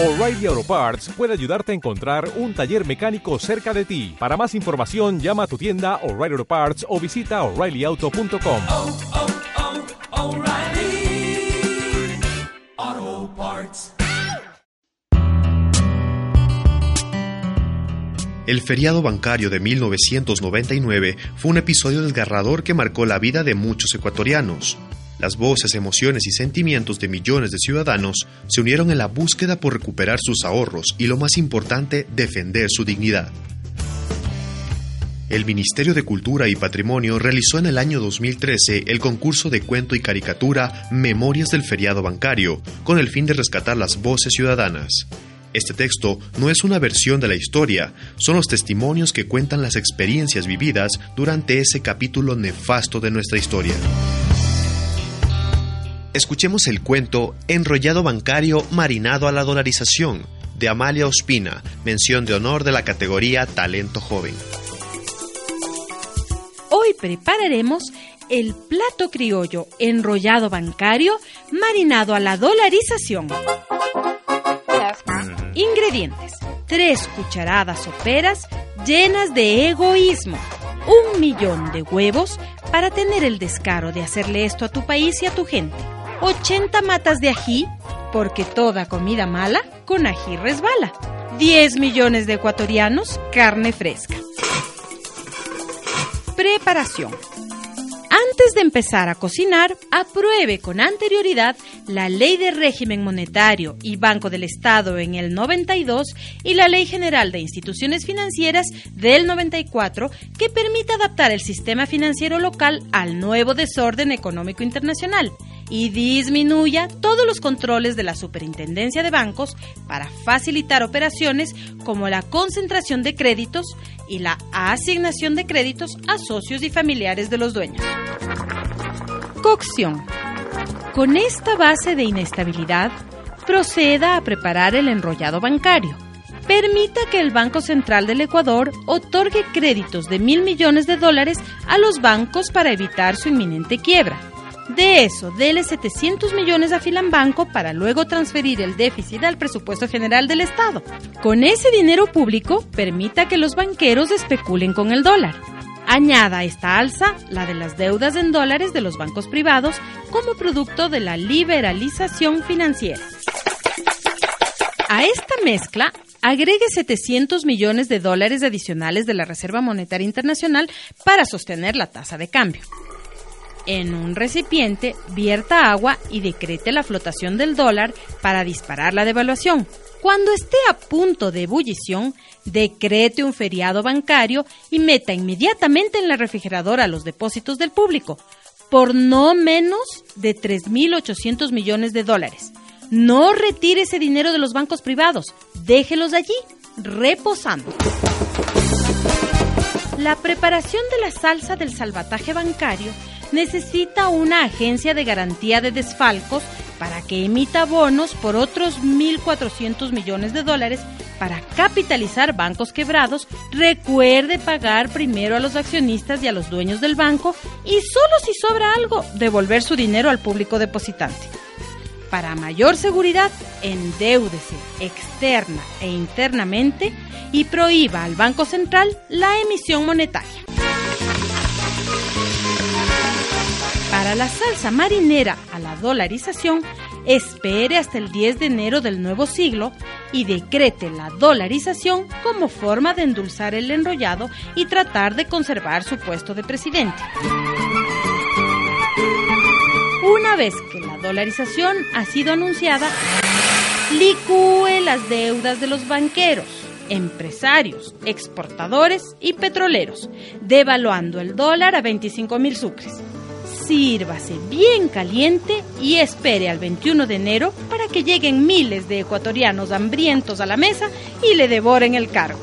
O'Reilly Auto Parts puede ayudarte a encontrar un taller mecánico cerca de ti. Para más información, llama a tu tienda O'Reilly Auto Parts o visita oreillyauto.com. oh, oh, Parts. El feriado bancario de 1999 fue un episodio desgarrador que marcó la vida de muchos ecuatorianos. Las voces, emociones y sentimientos de millones de ciudadanos se unieron en la búsqueda por recuperar sus ahorros y, lo más importante, defender su dignidad. El Ministerio de Cultura y Patrimonio realizó en el año 2013 el concurso de cuento y caricatura Memorias del Feriado Bancario, con el fin de rescatar las voces ciudadanas. Este texto no es una versión de la historia, son los testimonios que cuentan las experiencias vividas durante ese capítulo nefasto de nuestra historia. Escuchemos el cuento Enrollado bancario marinado a la dolarización de Amalia Ospina, mención de honor de la categoría Talento Joven. Hoy prepararemos el plato criollo enrollado bancario marinado a la dolarización. Ingredientes: 3 cucharadas soperas llenas de egoísmo, un millón de huevos para tener el descaro de hacerle esto a tu país y a tu gente, 80 matas de ají, porque toda comida mala con ají resbala, 10 millones de ecuatorianos, carne fresca. Preparación. Antes de empezar a cocinar, apruebe con anterioridad la Ley de Régimen Monetario y Banco del Estado en el 92 y la Ley General de Instituciones Financieras del 94 que permite adaptar el sistema financiero local al nuevo desorden económico internacional y disminuya todos los controles de la Superintendencia de Bancos para facilitar operaciones como la concentración de créditos y la asignación de créditos a socios y familiares de los dueños. Cocción. Con esta base de inestabilidad, proceda a preparar el enrollado bancario. Permita que el Banco Central del Ecuador otorgue créditos de mil millones de dólares a los bancos para evitar su inminente quiebra. De eso, dele 700 millones a Filambanco para luego transferir el déficit al presupuesto general del Estado. Con ese dinero público, permita que los banqueros especulen con el dólar. Añada a esta alza la de las deudas en dólares de los bancos privados como producto de la liberalización financiera. A esta mezcla, agregue 700 millones de dólares adicionales de la Reserva Monetaria Internacional para sostener la tasa de cambio. En un recipiente, vierta agua y decrete la flotación del dólar para disparar la devaluación. Cuando esté a punto de ebullición, decrete un feriado bancario y meta inmediatamente en la refrigeradora los depósitos del público, por no menos de 3.800 millones de dólares. No retire ese dinero de los bancos privados, déjelos allí, reposando. La preparación de la salsa del salvataje bancario necesita una agencia de garantía de desfalcos para que emita bonos por otros 1.400 millones de dólares para capitalizar bancos quebrados, recuerde pagar primero a los accionistas y a los dueños del banco y solo si sobra algo, devolver su dinero al público depositante. Para mayor seguridad, endeúdese externa e internamente y prohíba al Banco Central la emisión monetaria. La salsa marinera a la dolarización, espere hasta el 10 de enero del nuevo siglo y decrete la dolarización como forma de endulzar el enrollado y tratar de conservar su puesto de presidente. Una vez que la dolarización ha sido anunciada, licúe las deudas de los banqueros, empresarios, exportadores y petroleros, devaluando el dólar a 25 mil sucres. Sírvase bien caliente y espere al 21 de enero para que lleguen miles de ecuatorianos hambrientos a la mesa y le devoren el cargo.